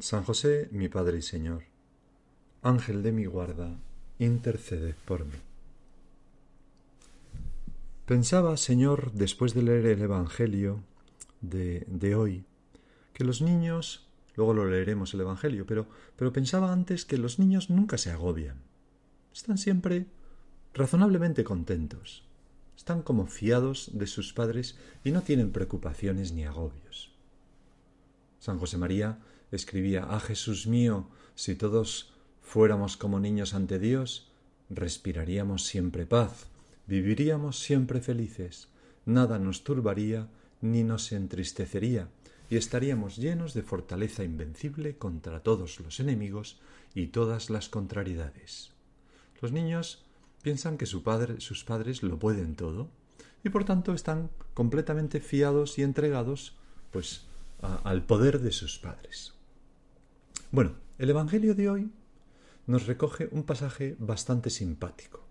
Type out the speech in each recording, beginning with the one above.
San José, mi Padre y Señor, Ángel de mi guarda, interceded por mí. Pensaba, Señor, después de leer el Evangelio de, de hoy, que los niños, luego lo leeremos el Evangelio, pero, pero pensaba antes que los niños nunca se agobian. Están siempre razonablemente contentos. Están como fiados de sus padres y no tienen preocupaciones ni agobios. San José María escribía Ah Jesús mío, si todos fuéramos como niños ante Dios, respiraríamos siempre paz, viviríamos siempre felices, nada nos turbaría ni nos entristecería, y estaríamos llenos de fortaleza invencible contra todos los enemigos y todas las contrariedades. Los niños piensan que su padre, sus padres lo pueden todo y por tanto están completamente fiados y entregados pues al poder de sus padres. Bueno, el Evangelio de hoy nos recoge un pasaje bastante simpático.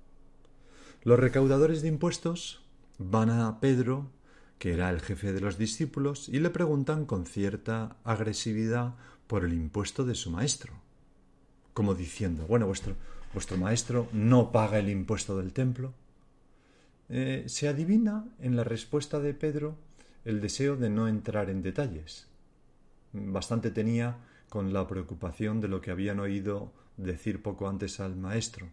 Los recaudadores de impuestos van a Pedro, que era el jefe de los discípulos, y le preguntan con cierta agresividad por el impuesto de su maestro, como diciendo, bueno, vuestro, vuestro maestro no paga el impuesto del templo. Eh, se adivina en la respuesta de Pedro el deseo de no entrar en detalles. Bastante tenía con la preocupación de lo que habían oído decir poco antes al maestro,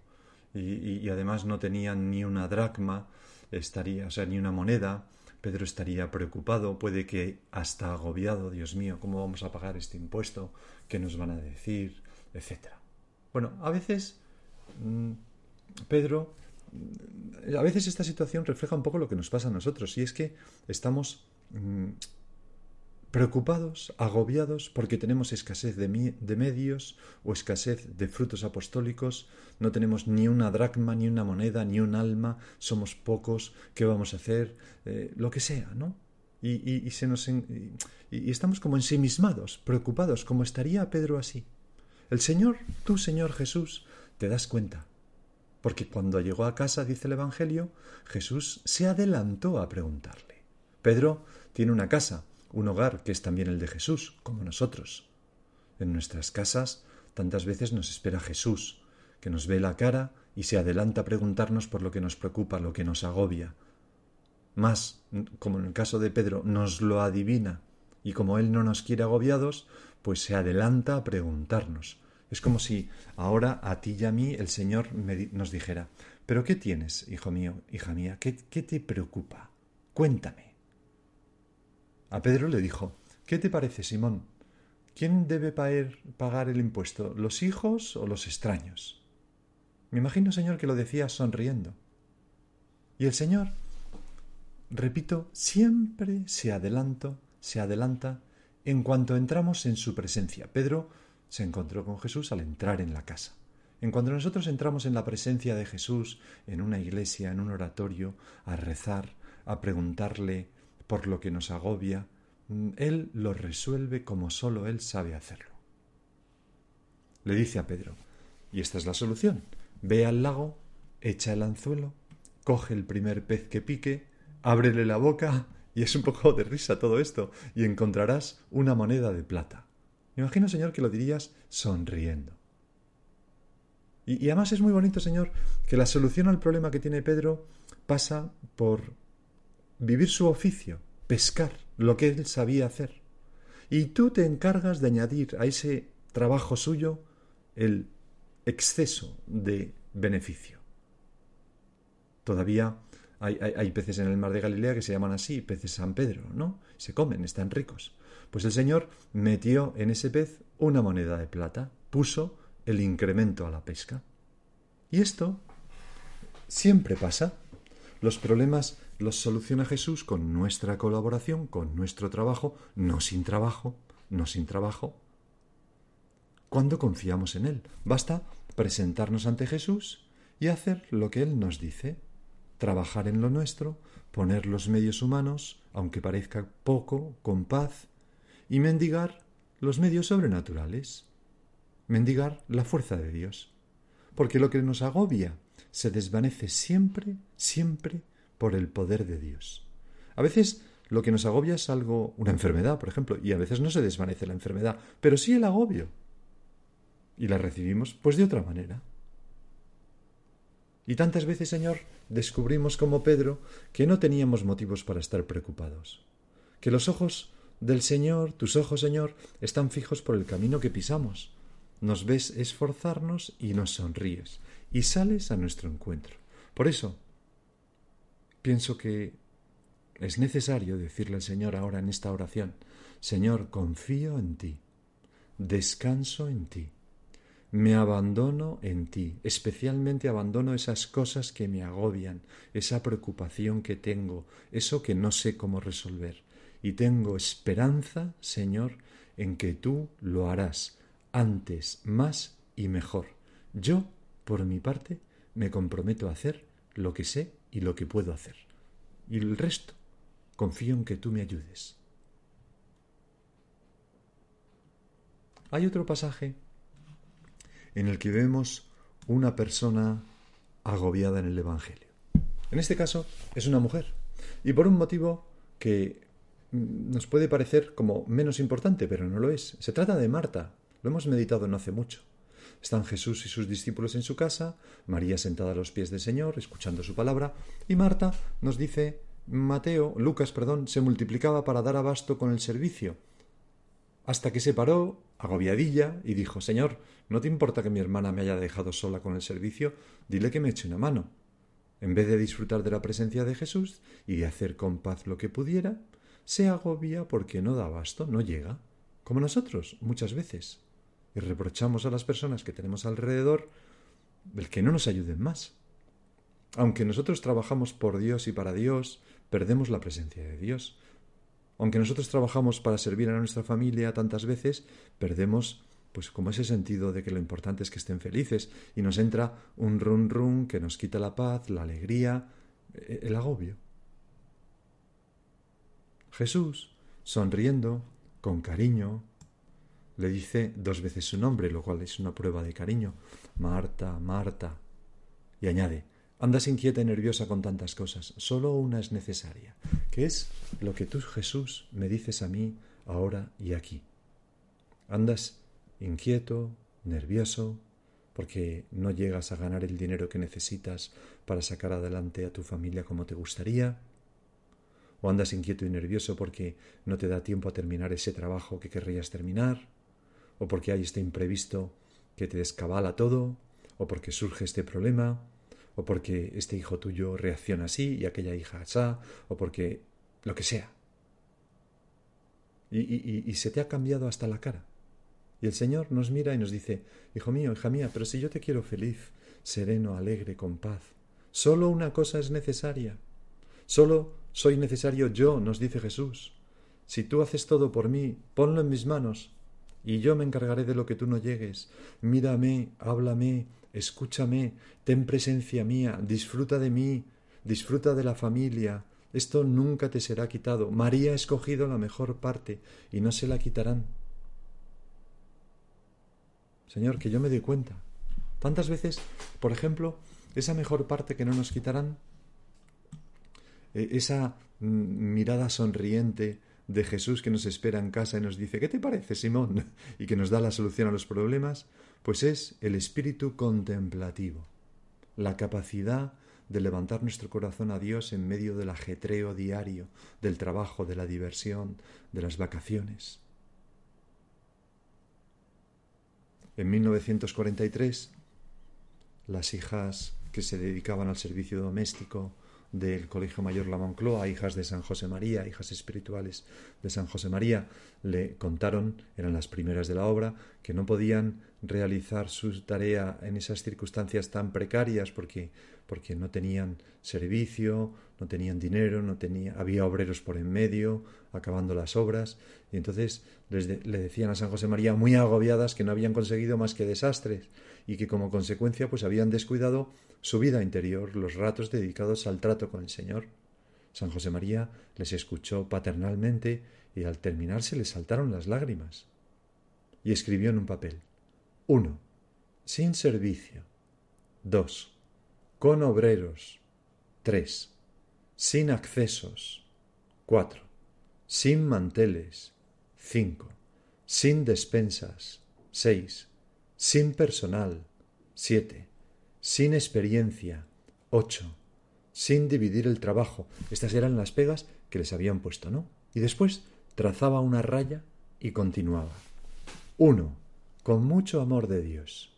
y, además no tenían ni una dracma, estaría, o sea, ni una moneda, Pedro estaría preocupado, puede que hasta agobiado, Dios mío, ¿cómo vamos a pagar este impuesto? ¿Qué nos van a decir? etcétera. Bueno, a veces mm, Pedro, a veces esta situación refleja un poco lo que nos pasa a nosotros, y es que estamos mm, preocupados, agobiados porque tenemos escasez de, medios o escasez de frutos apostólicos, no tenemos ni una dracma, ni una moneda, ni un alma, somos pocos, ¿qué vamos a hacer? Eh, lo que sea, ¿no? Y, se nos y estamos como ensimismados, preocupados, como estaría Pedro así. El Señor, tú Señor Jesús, te das cuenta. Porque cuando llegó a casa, dice el Evangelio, Jesús se adelantó a preguntarle. Pedro tiene una casa, un hogar que es también el de Jesús, como nosotros. En nuestras casas tantas veces nos espera Jesús, que nos ve la cara y se adelanta a preguntarnos por lo que nos preocupa, lo que nos agobia. Más, como en el caso de Pedro, nos lo adivina, y como Él no nos quiere agobiados, pues se adelanta a preguntarnos. Es como si ahora a ti y a mí el Señor nos dijera, ¿pero qué tienes, hijo mío, hija mía? ¿Qué, qué te preocupa? Cuéntame. A Pedro le dijo, ¿qué te parece, Simón? ¿Quién debe pagar el impuesto, los hijos o los extraños? Me imagino, Señor, que lo decía sonriendo. Y el Señor, repito, siempre se adelanto, se adelanta en cuanto entramos en su presencia. Pedro se encontró con Jesús al entrar en la casa. En cuanto nosotros entramos en la presencia de Jesús, en una iglesia, en un oratorio, a rezar, a preguntarle por lo que nos agobia, mm, Él lo resuelve como sólo Él sabe hacerlo. Le dice a Pedro, y esta es la solución, ve al lago, echa el anzuelo, coge el primer pez que pique, ábrele la boca, y es un poco de risa todo esto, y encontrarás una moneda de plata. Me imagino, Señor, que lo dirías sonriendo. Y, y, además es muy bonito, Señor, que la solución al problema que tiene Pedro pasa por vivir su oficio, pescar, lo que él sabía hacer. Y tú te encargas de añadir a ese trabajo suyo el exceso de beneficio. Todavía hay, peces en el mar de Galilea que se llaman así, peces San Pedro, ¿no? Se comen, están ricos. Pues el Señor metió en ese pez una moneda de plata, puso el incremento a la pesca. Y esto siempre pasa. Los problemas los soluciona Jesús con nuestra colaboración, con nuestro trabajo, no sin trabajo, no sin trabajo. cuando confiamos en Él. Basta presentarnos ante Jesús y hacer lo que Él nos dice, trabajar en lo nuestro, poner los medios humanos, aunque parezca poco, con paz, y mendigar los medios sobrenaturales, mendigar la fuerza de Dios. Porque lo que nos agobia se desvanece siempre, siempre por el poder de Dios. A veces lo que nos agobia es algo, una enfermedad, por ejemplo, y a veces no se desvanece la enfermedad, pero sí el agobio. Y la recibimos pues de otra manera. Y tantas veces, Señor, descubrimos como Pedro que no teníamos motivos para estar preocupados, que los ojos del Señor, tus ojos, Señor, están fijos por el camino que pisamos. Nos ves esforzarnos y nos sonríes, y sales a nuestro encuentro. Por eso, pienso que es necesario decirle al Señor ahora en esta oración, Señor, confío en ti, descanso en ti, me abandono en ti, especialmente abandono esas cosas que me agobian, esa preocupación que tengo, eso que no sé cómo resolver. Y tengo esperanza, Señor, en que tú lo harás antes, más y mejor. Yo, por mi parte, me comprometo a hacer lo que sé y lo que puedo hacer. Y el resto, confío en que tú me ayudes. Hay otro pasaje en el que vemos una persona agobiada en el Evangelio. En este caso es una mujer, y por un motivo que nos puede parecer como menos importante, pero no lo es. Se trata de Marta, lo hemos meditado no hace mucho. Están Jesús y sus discípulos en su casa, María sentada a los pies del Señor, escuchando su palabra, y Marta nos dice, Mateo, Lucas, perdón, se multiplicaba para dar abasto con el servicio, hasta que se paró, agobiadilla, y dijo, Señor, ¿no te importa que mi hermana me haya dejado sola con el servicio? Dile que me eche una mano. En vez de disfrutar de la presencia de Jesús y de hacer con paz lo que pudiera, se agobia porque no da abasto, no llega, como nosotros muchas veces. Y reprochamos a las personas que tenemos alrededor el que no nos ayuden más. Aunque nosotros trabajamos por Dios y para Dios, perdemos la presencia de Dios. Aunque nosotros trabajamos para servir a nuestra familia tantas veces, perdemos pues como ese sentido de que lo importante es que estén felices y nos entra un run run que nos quita la paz, la alegría, e-, el agobio. Jesús, sonriendo, con cariño, le dice dos veces su nombre, lo cual es una prueba de cariño. Marta, Marta. Y añade, andas inquieta y nerviosa con tantas cosas, solo una es necesaria, que es lo que tú, Jesús, me dices a mí ahora y aquí. Andas inquieto, nervioso, porque no llegas a ganar el dinero que necesitas para sacar adelante a tu familia como te gustaría, o andas inquieto y nervioso porque no te da tiempo a terminar ese trabajo que querrías terminar, o porque hay este imprevisto que te descabala todo, o porque surge este problema, o porque este hijo tuyo reacciona así y aquella hija así, o porque lo que sea. Y, y, y, se te ha cambiado hasta la cara. Y el Señor nos mira y nos dice, Hijo mío, hija mía, pero si yo te quiero feliz, sereno, alegre, con paz, solo una cosa es necesaria. Solo soy necesario yo, nos dice Jesús. Si tú haces todo por mí, ponlo en mis manos, y yo me encargaré de lo que tú no llegues. Mírame, háblame, escúchame, ten presencia mía, disfruta de mí, disfruta de la familia. Esto nunca te será quitado. María ha escogido la mejor parte y no se la quitarán. Señor, que yo me doy cuenta. Tantas veces, por ejemplo, esa mejor parte que no nos quitarán, e, esa mirada sonriente de Jesús que nos espera en casa y nos dice, ¿qué te parece, Simón? y que nos da la solución a los problemas, pues es el espíritu contemplativo, la capacidad de levantar nuestro corazón a Dios en medio del ajetreo diario, del trabajo, de la diversión, de las vacaciones. En 1943, las hijas que se dedicaban al servicio doméstico del Colegio Mayor La Moncloa, hijas de San José María, hijas espirituales de San José María, le contaron, eran las primeras de la obra, que no podían realizar su tarea en esas circunstancias tan precarias porque, porque no tenían servicio, no tenían dinero, no tenía, había obreros por en medio, acabando las obras, y entonces le decían a San José María muy agobiadas que no habían conseguido más que desastres y que como consecuencia pues habían descuidado su vida interior, los ratos dedicados al trato con el Señor. San José María les escuchó paternalmente y al terminar se les saltaron las lágrimas. Y escribió en un papel 1. Sin servicio. 2. Con obreros. 3. Sin accesos. 4. Sin manteles. 5. Sin despensas. 6. Sin personal. 7. Sin experiencia. 8. Sin dividir el trabajo. Estas eran las pegas que les habían puesto, ¿no? Y después trazaba una raya y continuaba. 1 con mucho amor de Dios.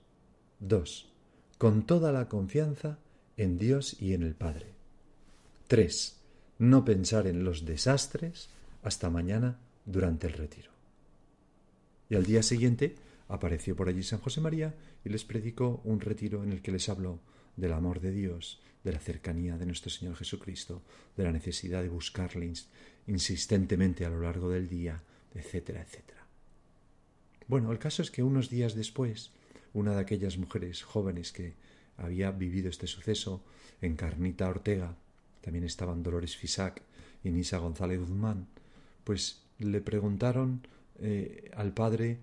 2. Con toda la confianza en Dios y en el Padre. 3. No pensar en los desastres hasta mañana durante el retiro. Y al día siguiente apareció por allí San José María y les predicó un retiro en el que les habló del amor de Dios, de la cercanía de nuestro Señor Jesucristo, de la necesidad de buscarle insistentemente a lo largo del día, etcétera, etcétera. Bueno, el caso es que unos días después, una de aquellas mujeres jóvenes que había vivido este suceso, Encarnita Ortega, también estaban Dolores Fisac y Nisa González Guzmán, pues le preguntaron eh, al padre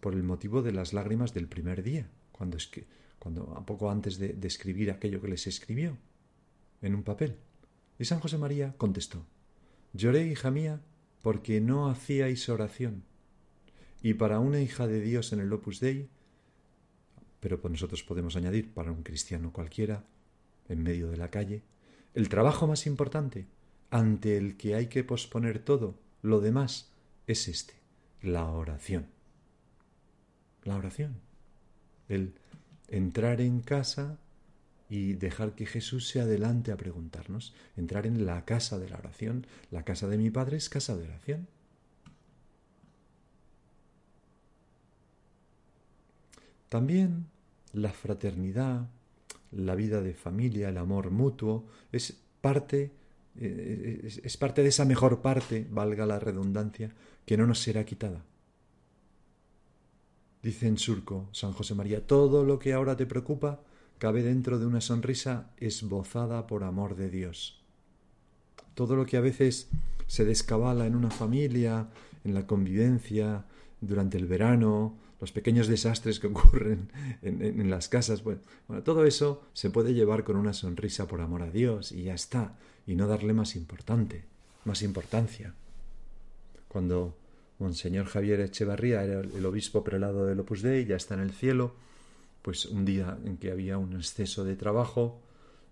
por el motivo de las lágrimas del primer día, cuando, es que, cuando a poco antes de, de escribir aquello que les escribió en un papel. Y San José María contestó Lloré, hija mía, porque no hacíais oración y para una hija de Dios en el Opus Dei, pero pues nosotros podemos añadir para un cristiano cualquiera, en medio de la calle, el trabajo más importante, ante el que hay que posponer todo, lo demás, es este, la oración. La oración. El entrar en casa y dejar que Jesús se adelante a preguntarnos, entrar en la casa de la oración. La casa de mi Padre es casa de oración. También la fraternidad, la vida de familia, el amor mutuo, es parte, eh, es, parte de esa mejor parte, valga la redundancia, que no nos será quitada. Dice en surco San José María, todo lo que ahora te preocupa cabe dentro de una sonrisa esbozada por amor de Dios. Todo lo que a veces se descabala en una familia, en la convivencia, durante el verano, los pequeños desastres que ocurren en, las casas. Bueno, todo eso se puede llevar con una sonrisa por amor a Dios y ya está, y no darle más importante, más importancia. Cuando Monseñor Javier Echevarría era el obispo prelado del Opus Dei, ya está en el cielo, pues un día en que había un exceso de trabajo,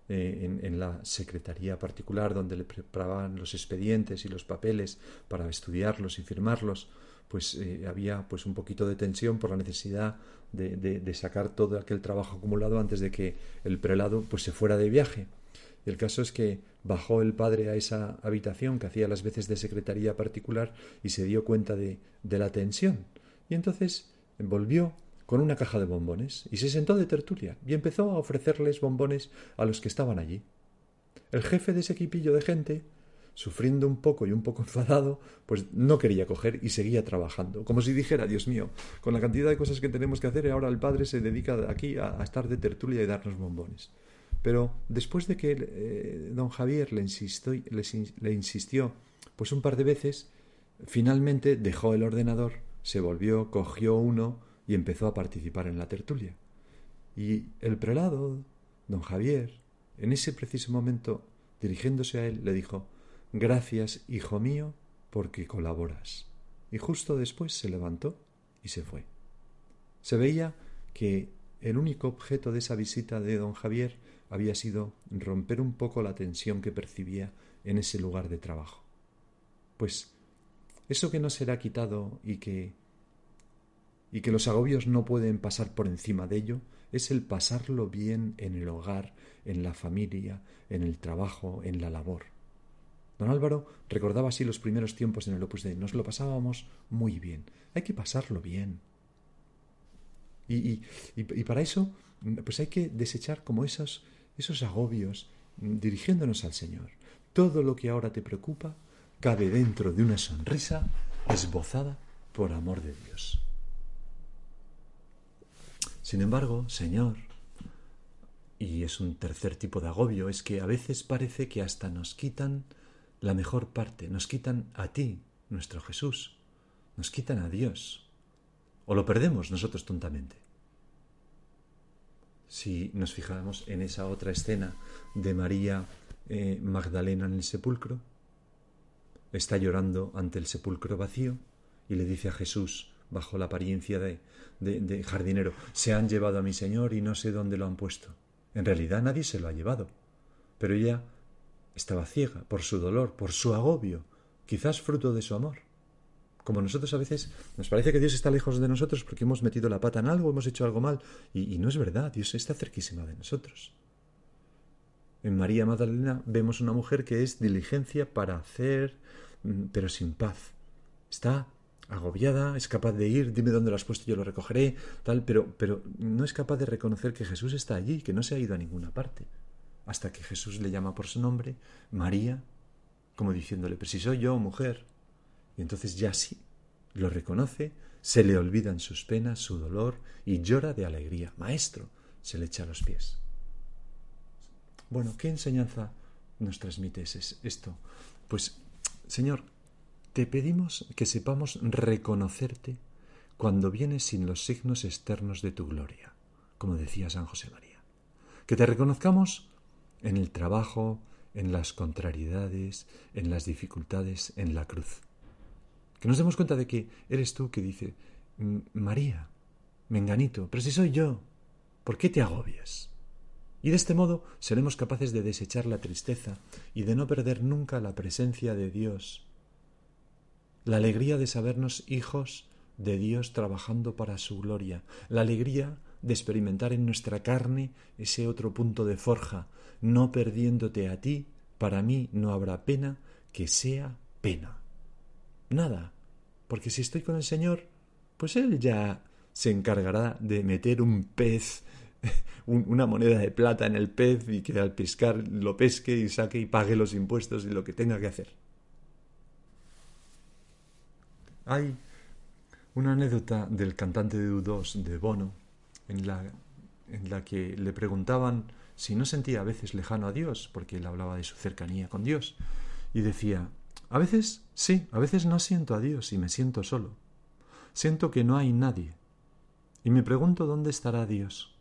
eh, en, la secretaría particular donde le preparaban los expedientes y los papeles para estudiarlos y firmarlos, pues eh, había pues un poquito de tensión por la necesidad de, sacar todo aquel trabajo acumulado antes de que el prelado pues se fuera de viaje. Y el caso es que bajó el padre a esa habitación que hacía las veces de secretaría particular y se dio cuenta de, de la tensión. Y entonces volvió con una caja de bombones y se sentó de tertulia y empezó a ofrecerles bombones a los que estaban allí. El jefe de ese equipillo de gente sufriendo un poco y un poco enfadado, pues no quería coger y seguía trabajando. Como si dijera, Dios mío, con la cantidad de cosas que tenemos que hacer, ahora el padre se dedica aquí a, estar de tertulia y darnos bombones. Pero después de que eh, don Javier le insistió, le insistió pues un par de veces, finalmente dejó el ordenador, se volvió, cogió uno y empezó a participar en la tertulia. Y el prelado, don Javier, en ese preciso momento, dirigiéndose a él, le dijo Gracias, hijo mío, porque colaboras. Y justo después se levantó y se fue. Se veía que el único objeto de esa visita de don Javier había sido romper un poco la tensión que percibía en ese lugar de trabajo. Pues eso que no será quitado y que y que los agobios no pueden pasar por encima de ello es el pasarlo bien en el hogar, en la familia, en el trabajo, en la labor. Don Álvaro recordaba así los primeros tiempos en el Opus Dei. Nos lo pasábamos muy bien. Hay que pasarlo bien. Y, y, para eso, pues hay que desechar como esos, esos agobios, mm, dirigiéndonos al Señor. Todo lo que ahora te preocupa cabe dentro de una sonrisa esbozada por amor de Dios. Sin embargo, Señor, y es un tercer tipo de agobio, es que a veces parece que hasta nos quitan la mejor parte, nos quitan a ti, nuestro Jesús, nos quitan a Dios, o lo perdemos nosotros tontamente. Si nos fijamos en esa otra escena de María eh, Magdalena en el sepulcro, está llorando ante el sepulcro vacío y le dice a Jesús, bajo la apariencia de, de, jardinero, se han llevado a mi Señor y no sé dónde lo han puesto. En realidad nadie se lo ha llevado, pero ella estaba ciega por su dolor, por su agobio, quizás fruto de su amor. Como nosotros a veces nos parece que Dios está lejos de nosotros porque hemos metido la pata en algo, hemos hecho algo mal, y, no es verdad, Dios está cerquísima de nosotros. En María Magdalena vemos una mujer que es diligencia para hacer, mm, pero sin paz. Está agobiada, es capaz de ir, dime dónde lo has puesto, yo lo recogeré, tal, pero, pero no es capaz de reconocer que Jesús está allí, que no se ha ido a ninguna parte, hasta que Jesús le llama por su nombre, María, como diciéndole, pero si soy yo, mujer. Y entonces ya sí, lo reconoce, se le olvidan sus penas, su dolor, y llora de alegría. Maestro, se le echa a los pies. Bueno, ¿qué enseñanza nos transmites esto? Pues, Señor, te pedimos que sepamos reconocerte cuando vienes sin los signos externos de tu gloria, como decía San José María. Que te reconozcamos en el trabajo, en las contrariedades, en las dificultades, en la cruz. Que nos demos cuenta de que eres tú que dice, María, menganito, pero si soy yo, ¿por qué te agobias? Y de este modo seremos capaces de desechar la tristeza y de no perder nunca la presencia de Dios la alegría de sabernos hijos de Dios trabajando para su gloria, la alegría de experimentar en nuestra carne ese otro punto de forja, no perdiéndote a ti, para mí no habrá pena que sea pena. Nada, porque si estoy con el Señor, pues Él ya se encargará de meter un pez, una moneda de plata en el pez y que al pescar lo pesque y saque y pague los impuestos y lo que tenga que hacer. Hay una anécdota del cantante de U2 de Bono en la, en la que le preguntaban si no sentía a veces lejano a Dios, porque él hablaba de su cercanía con Dios, y decía, a veces sí, a veces no siento a Dios y me siento solo. Siento que no hay nadie. Y me pregunto dónde estará Dios.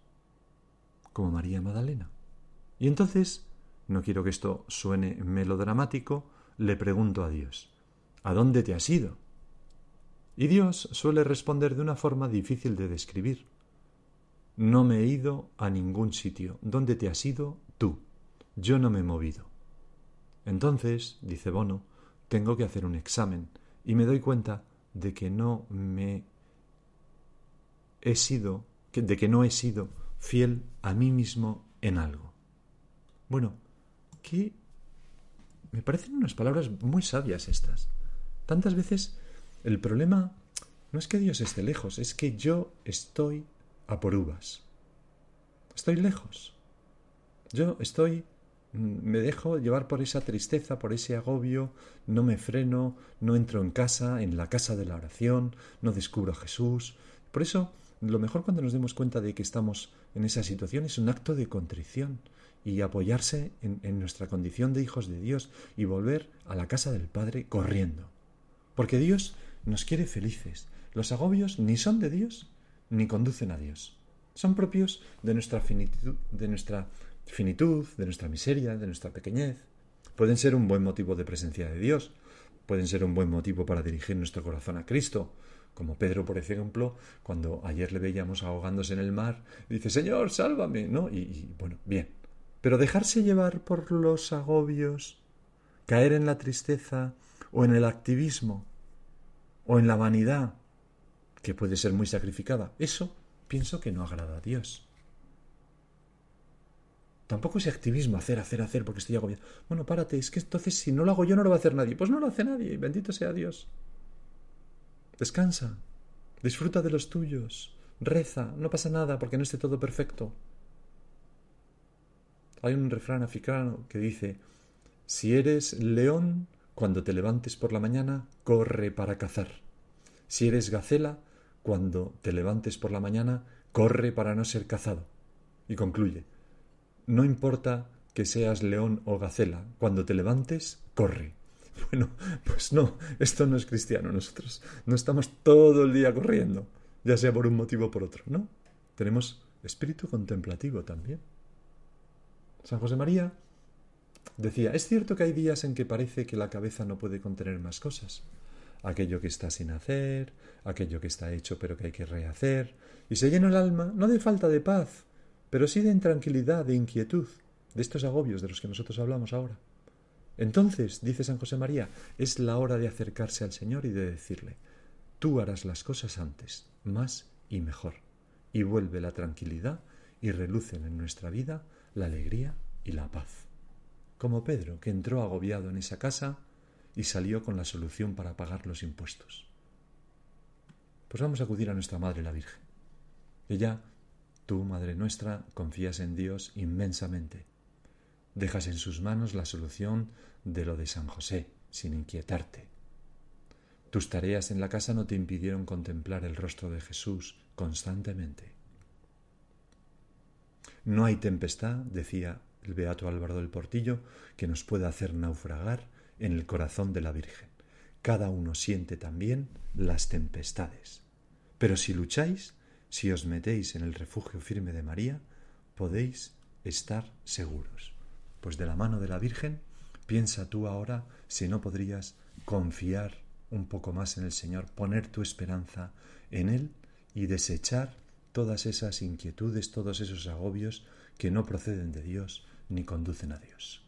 Como María Magdalena. Y entonces, no quiero que esto suene melodramático, le pregunto a Dios, ¿a dónde te has ido? Y Dios suele responder de una forma difícil de describir. No me he ido a ningún sitio. ¿Dónde te has ido tú? Yo no me he movido. Entonces, dice Bono, tengo que hacer un examen y me doy cuenta de que no me he sido, de que no he sido fiel a mí mismo en algo. Bueno, que me parecen unas palabras muy sabias estas. Tantas veces el problema no es que Dios esté lejos, es que yo estoy a por uvas. Estoy lejos. Yo estoy mm, me dejo llevar por esa tristeza, por ese agobio, no me freno, no entro en casa, en la casa de la oración, no descubro a Jesús. Por eso, lo mejor cuando nos demos cuenta de que estamos en esa situación es un acto de contrición y apoyarse en, en nuestra condición de hijos de Dios y volver a la casa del Padre corriendo. Porque Dios nos quiere felices. Los agobios ni son de Dios ni conducen a Dios. Son propios de nuestra finitud, de nuestra finitud, de nuestra miseria, de nuestra pequeñez. Pueden ser un buen motivo de presencia de Dios, pueden ser un buen motivo para dirigir nuestro corazón a Cristo, como Pedro, por ejemplo, cuando ayer le veíamos ahogándose en el mar, dice, Señor, sálvame, ¿no? Y, y bueno, bien. Pero dejarse llevar por los agobios, caer en la tristeza o en el activismo, o en la vanidad, que puede ser muy sacrificada. Eso pienso que no agrada a Dios. Tampoco ese activismo, hacer, hacer, hacer, porque estoy agobiado. Bueno, párate, es que entonces si no lo hago yo no lo va a hacer nadie. Pues no lo hace nadie, bendito sea Dios. Descansa, disfruta de los tuyos, reza, no pasa nada porque no esté todo perfecto. Hay un refrán africano que dice, si eres león, cuando te levantes por la mañana, corre para cazar. Si eres gacela, cuando te levantes por la mañana, corre para no ser cazado. Y concluye, no importa que seas león o gacela, cuando te levantes, corre. Bueno, pues no, esto no es cristiano. Nosotros no estamos todo el día corriendo, ya sea por un motivo o por otro, ¿no? Tenemos espíritu contemplativo también. San José María decía, es cierto que hay días en que parece que la cabeza no puede contener más cosas. Aquello que está sin hacer, aquello que está hecho pero que hay que rehacer, y se llena el alma no de falta de paz, pero sí de intranquilidad, de inquietud, de estos agobios de los que nosotros hablamos ahora. Entonces, dice San José María, es la hora de acercarse al Señor y de decirle, tú harás las cosas antes, más y mejor, y vuelve la tranquilidad y relucen en nuestra vida la alegría y la paz. Como Pedro, que entró agobiado en esa casa y salió con la solución para pagar los impuestos. Pues vamos a acudir a nuestra Madre la Virgen. Ella, tú, Madre nuestra, confías en Dios inmensamente. Dejas en sus manos la solución de lo de San José, sin inquietarte. Tus tareas en la casa no te impidieron contemplar el rostro de Jesús constantemente. No hay tempestad, decía el beato Álvaro del Portillo, que nos pueda hacer naufragar en el corazón de la Virgen. Cada uno siente también las tempestades. Pero si lucháis, si os metéis en el refugio firme de María, podéis estar seguros. Pues de la mano de la Virgen, piensa tú ahora si no podrías confiar un poco más en el Señor, poner tu esperanza en Él y desechar todas esas inquietudes, todos esos agobios que no proceden de Dios ni conducen a Dios.